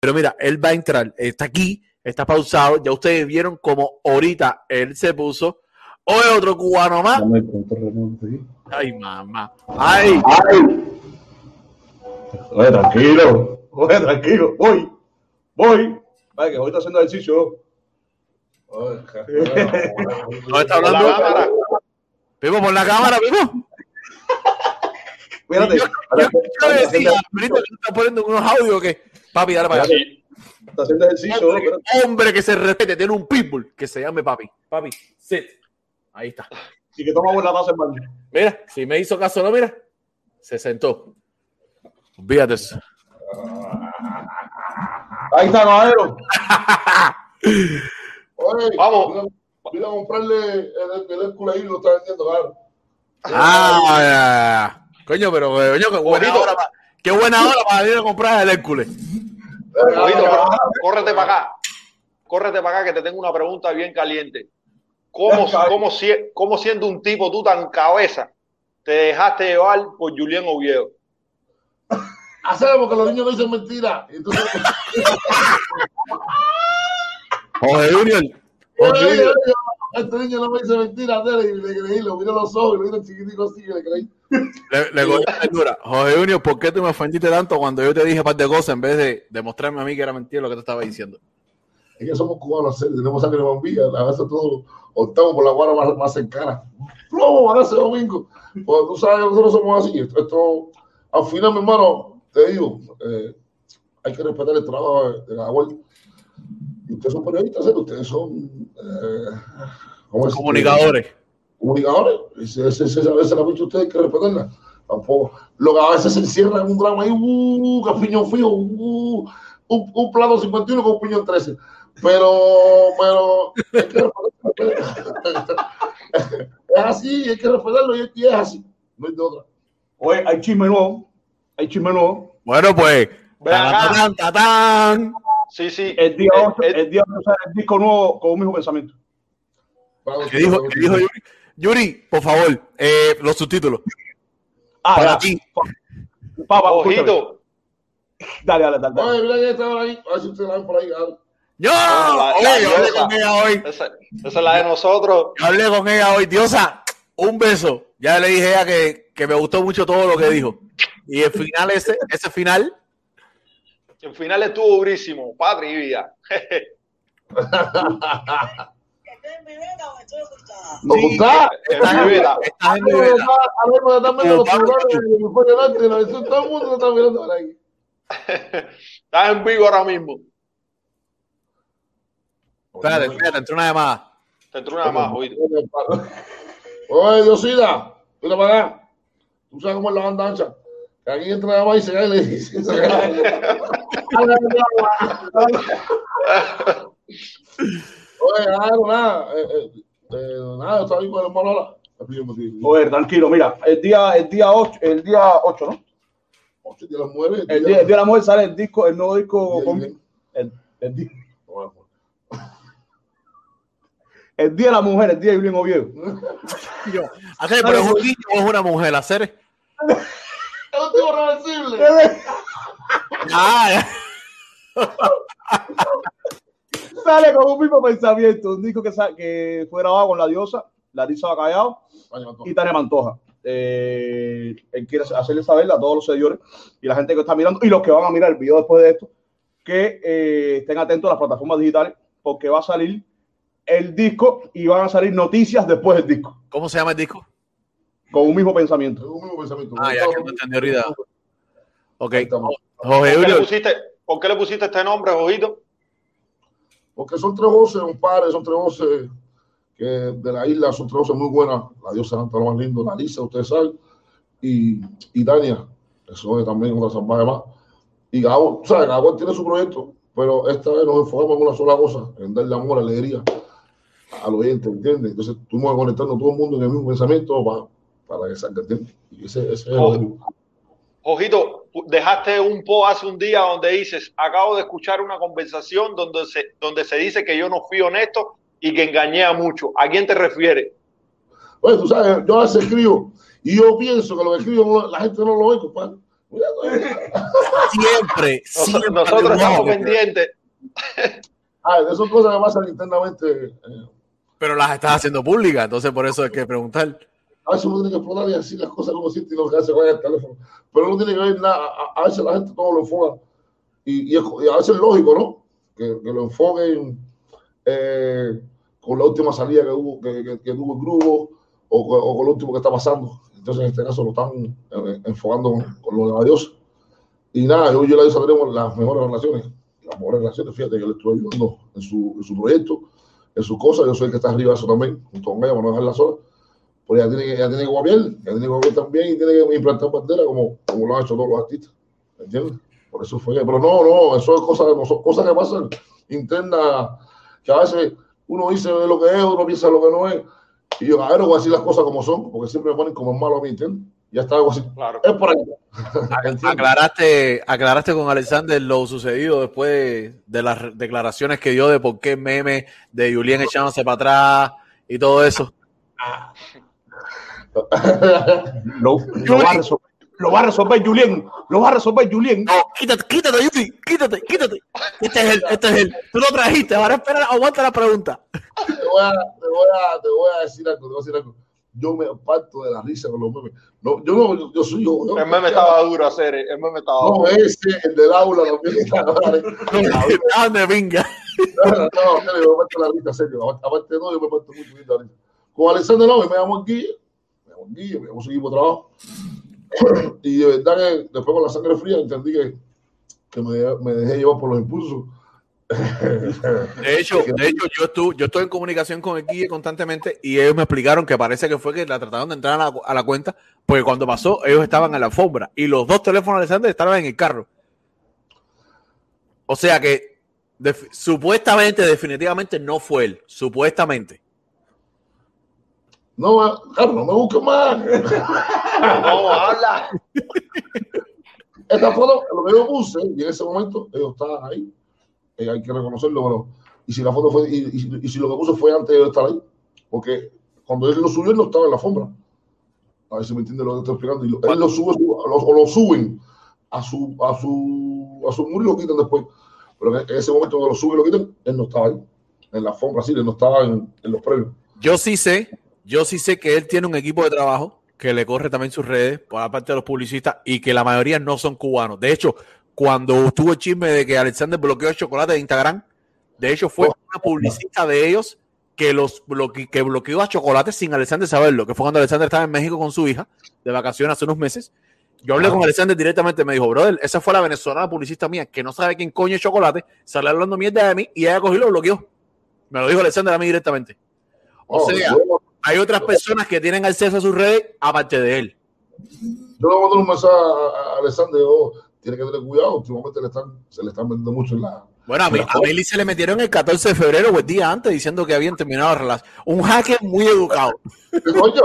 Pero mira, él va a entrar, está aquí, está pausado. Ya ustedes vieron como ahorita él se puso. Hoy otro cubano más. Ay, mamá. Ay. Ay. Oye, tranquilo. Oye, tranquilo. Voy. Voy. Vaya, que hoy está haciendo ejercicio. Oye, No está hablando. La cámara. Vivo por la cámara, vivo. Espérate. Yo, yo, decía, que tú estás poniendo unos audios que. Papi, dale para allá. Está haciendo ejercicio. Hombre, espérate. hombre que se respete, tiene un pitbull que se llame papi. Papi, sit. Ahí está. Y que toma buena taza, hermano. Mira, si me hizo caso, no, mira. Se sentó. Olvídate eso. Ahí está, caballero. Oye, Vamos. Vine, a comprarle el, el Hércules ahí, lo está vendiendo caro. Ah, ya, ya. coño, pero coño, qué buena hora para, qué buena hora para ir a comprar el Hércules. Pero córrete para acá. Córrete para acá que te tengo una pregunta bien caliente. ¿Cómo, cómo, si- cómo siendo un tipo tú tan cabeza te dejaste llevar por Julián Oviedo? Hacemos que los niños no dicen mentiras. Entonces, Jorge Junior. este niño no me dice mentiras, dale, y le creí, lo miro los ojos y lo miro chiquitico así, y le creí. Le, le la ternura. Jorge Junior, ¿por qué tú me ofendiste tanto cuando yo te dije par de cosas en vez de demostrarme a mí que era mentira lo que te estaba diciendo? Es que somos cubanos, tenemos sangre bombilla, a veces todos optamos por la guarda más, más cercana. Plomo, a ese domingo. Pues tú sabes que nosotros somos así. Esto, esto- al final, mi hermano, te digo, eh, hay que respetar el trabajo de la abuela. Y ustedes son periodistas, ¿eh? ustedes son eh, ¿cómo es? Comunicadores. comunicadores. Ese, ese, ese, a veces la mucho ustedes hay que respetarla. Tampoco. Lo que a veces se encierra en un drama ahí, uh, que piñón fijo, uh, un, un plato 51 con un piñón 13. Pero, pero, hay que es así, hay que respetarlo y, es así. No hay de otra. Oye, hay chisme nuevo. Hay chisme nuevo. Bueno, pues. Tatán, tatán. Sí, sí. El día Eh, 8, eh, el día 8 sale el disco nuevo con un mismo pensamiento. ¿Qué dijo, qué dijo Yuri? Yuri, por favor, eh, los subtítulos. Ah, Para ya. ti. Papá. Ojito. Dale, dale, dale. dale. Oye, mira que está ahí. A ver si ustedes la ven por ahí. ah. Yo, la- oye, la yo hablé con ella hoy. Esa, esa es la de nosotros. Yo hablé con ella hoy. Diosa, un beso. Ya le dije a ella que, que me gustó mucho todo lo que dijo. Y el final ese, ese final, El final estuvo durísimo. Patria y vida. ¿Estoy en mi vena o estoy ocultada? ¿Lo Sí. está? estás en, Rivera. estás en A ver, Rivera. a ver, me están viendo los Como Pablo celulares de mi fuera delante de la versión. Todo el mundo lo está mirando por ahí. Estás en vivo ahora mismo. Espérate, espérate, entró una llamada. Te entró una más, ojito. Oye, Diosida, mira para acá. Tú sabes cómo es la banda ancha. Que aquí entra la y se cae y le dice. Oye, nada, nada. Eh, eh, eh, nada, está ahí con el. Oye, tranquilo, mira, el día, el día 8, el día 8, ¿no? Ocho días las mujeres. El día, el día de la mujer sale el disco, el nuevo disco con- Bien, el, el día, el día de la mujer, el día de Julián Oviedo. Yo, hacer, pero es un niño o es una mujer, hacer. Es un tipo reversible. Ah, ya. Sale con un mismo pensamiento, un disco que, que fue grabado con la diosa, Larisa Bacallao y Tania Mantoja. Eh, él quiere hacerle saber a todos los seguidores y la gente que está mirando y los que van a mirar el video después de esto que eh, estén atentos a las plataformas digitales porque va a salir el disco y van a salir noticias después del disco ¿Cómo se llama el disco? con un mismo pensamiento. un mismo pensamiento. Ah, ya que no entendí ahorita. Ok. Jorge ¿Por qué, le Julio. pusiste, ¿Por qué le pusiste este nombre, ojito? Porque son tres voces, un par, son tres voces que de la isla, son tres voces muy buenas. La diosa Santa, lo más lindo, la Lisa, ustedes saben, y, y Tania, eso es también otra salvaje más. Y Gabo, ¿sabes? Gabo tiene su proyecto, pero esta vez nos enfocamos en una sola cosa, en darle amor, alegría al oyente, ¿entiendes? Entonces, estuvimos conectando a todo el mundo en el mismo pensamiento para, para que salga, ¿entiendes? Y ese, ese es el. Ojito, dejaste un post hace un día donde dices, acabo de escuchar una conversación donde se, donde se dice que yo no fui honesto y que engañé a mucho. ¿A quién te refieres? Oye, tú sabes, yo a veces escribo y yo pienso que lo que escribo la gente no lo ve, compadre. Siempre, siempre. Nosotros estamos pendientes. Ah, de esas cosas que pasan internamente. Eh. Pero las estás haciendo públicas, entonces por eso hay que preguntar. A veces uno tiene que explotar y decir las cosas como siente y lo que hace con el teléfono. Pero no tiene que ver nada. A, veces la gente todo lo enfoca. Y, a veces es lógico, ¿no? Que, lo enfoquen eh, con la última salida que, hubo, que, que, que tuvo el grupo o, o, con lo último que está pasando. Entonces, en este caso, lo están eh, enfocando con, lo de la diosa. Y nada, yo y la diosa tenemos las mejores relaciones. Las mejores relaciones, fíjate, que le estoy ayudando en su, en su proyecto, en sus cosas. Yo soy el que está arriba de eso también, junto con ella, para no dejarla sola. Pues ella tiene que, ella tiene que guapiar, ella tiene que guapiar también y tiene que implantar bandera como, como lo han hecho todos los artistas. ¿Entiendes? Por eso fue. Pero no, no, eso es cosas, son cosas que pasan internas, que a veces uno dice lo que es, uno piensa lo que no es y yo, a ver, voy a decir las cosas como son, porque siempre me ponen como malo a mí, ¿entiendes? Ya está algo así. Claro. Es por ahí. aclaraste, aclaraste con Alexander lo sucedido después de las declaraciones que dio de por qué meme de Julián echándose para atrás y todo eso. lo, lo, va lo va a resolver Julien. Lo va a resolver Julien. No, quítate, quítate, Yuri. Quítate, quítate. Este es él, este es él. Tú lo trajiste. Ahora espera, aguanta la pregunta. Te voy a, te voy a, te voy a decir algo, te voy a decir algo. Yo me parto de la risa con los memes. No, yo no, yo, soy yo. el meme estaba duro hacer, el meme estaba duro. No, ese, el del aula, lo que Ah, de venga. No, no, no, yo me parto la risa, serio. Aparte de todo, yo me parto mucho la risa. Con Alexander no, me llamo aquí, me llamo Guille, me llamo su equipo de trabajo y de verdad que después con la sangre fría entendí que, que me, me, dejé llevar por los impulsos. De hecho, de hecho yo, estuve, yo estoy en comunicación con el Guille constantemente y ellos me explicaron que parece que fue que la trataron de entrar a la, a la cuenta, porque cuando pasó ellos estaban en la alfombra y los dos teléfonos de Alexander estaban en el carro. O sea que supuestamente, definitivamente no fue él, supuestamente. No, Carlos, no me busques más. No, habla. Esta foto, lo que yo puse, y en ese momento ellos estaban ahí, eh, hay que reconocerlo, pero, y si la foto fue, y, y, y, si lo que puse fue antes de estar ahí, porque cuando él lo subió, él no estaba en la alfombra. A ver si me entiende lo que estoy explicando. Y lo, él lo sube, o lo suben a su, a su, a su muro y lo quitan después. Pero en ese momento cuando lo suben y lo quitan, él no estaba ahí, en la alfombra, así, él no estaba en, en los premios. Yo sí sé yo sí sé que él tiene un equipo de trabajo que le corre también sus redes por la parte de los publicistas y que la mayoría no son cubanos. De hecho, cuando tuvo el chisme de que Alexander bloqueó el chocolate de Instagram, de hecho fue una publicista de ellos que los que bloqueó a chocolate sin Alexander saberlo, que fue cuando Alexander estaba en México con su hija de vacaciones hace unos meses. Yo hablé con Alexander directamente, me dijo, brother, esa fue la venezolana publicista mía que no sabe quién coño es chocolate, sale hablando mierda de mí y ella cogió y lo bloqueó. Me lo dijo Alexander a mí directamente. O oh, sea, hay otras personas que tienen acceso a sus redes aparte de él. Yo le voy a mandar un mensaje a, Alexander, oh, tiene que tener cuidado, últimamente le están, se le están vendiendo mucho en la... Bueno, a, mí, a se le metieron el 14 de febrero o el día antes diciendo que habían terminado la relación. Un hacker muy educado. Coño,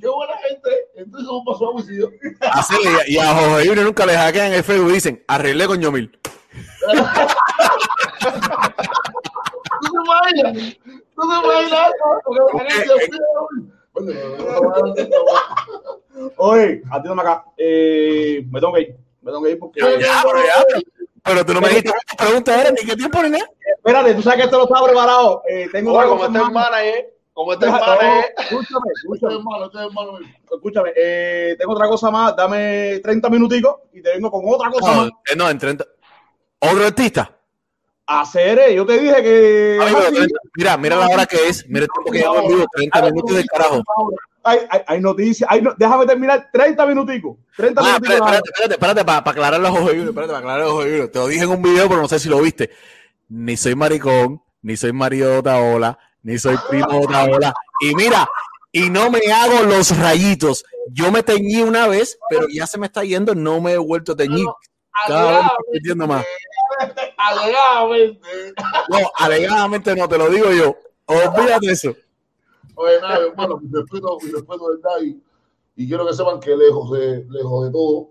Qué buena gente. Entonces, ¿cómo pasó a homicidio? y a Jorge nunca le hackean el Facebook y dicen, arreglé con Yomil. No te vayas, no te vayas. Oye, atiéndame acá. Eh, me tengo que ir. Me tengo que ir porque. Ya, ya, pero, ya, pero tú no me dijiste qué pregunta era ni qué tiempo ni Espérate, tú sabes que esto no estaba preparado. Eh, tengo Oye, como este hermana, eh. Como este hermana, eh. Escúchame, escúchame, hermano, hermano. Escúchame, eh, tengo otra cosa más. Dame 30 minuticos y te vengo con otra cosa no, más. Eh, no, en 30. ¿Otro artista? Hacer, yo te dije que. Ay, pero, mira, mira la hora que es. Mira el tiempo que llevamos vivo, 30 minutos de carajo. Hay, hay, hay noticias. Hay, déjame terminar 30 minuticos. 30 ah, minuticos. Espérate, espérate, espérate, para, para aclarar los ojos. Espérate, para aclarar los ojos. Te lo dije en un video, pero no sé si lo viste. Ni soy maricón, ni soy marido de otra ola, ni soy primo de otra ola. Y mira, y no me hago los rayitos. Yo me teñí una vez, pero ya se me está yendo, no me he vuelto a teñir. Cada vez estoy más. Alegadamente. No, alegadamente no, te lo digo yo. Olvídate eso. Oye, nada, hermano, mi respeto, mi respeto verdad y, y quiero que sepan que lejos de, lejos de todo,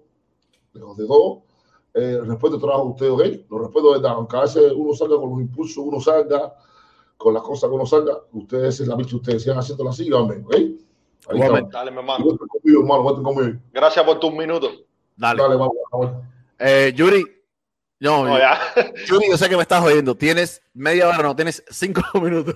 lejos de todo, eh, respeto el trabajo de ustedes, ¿ok? Lo respeto de verdad, aunque a veces uno salga con los impulsos, uno salga con las cosas que uno salga, ustedes es la bicha, ustedes sigan haciendo la siga, ¿ok? Ahí. Dale, mi hermano. cuenten conmigo, hermano, conmigo. Gracias por tus minutos. Dale. Dale, vamos, vamos. Eh, Yuri, no, No. Yuri, yo sé que me estás oyendo. Tienes media hora, no, tienes cinco minutos.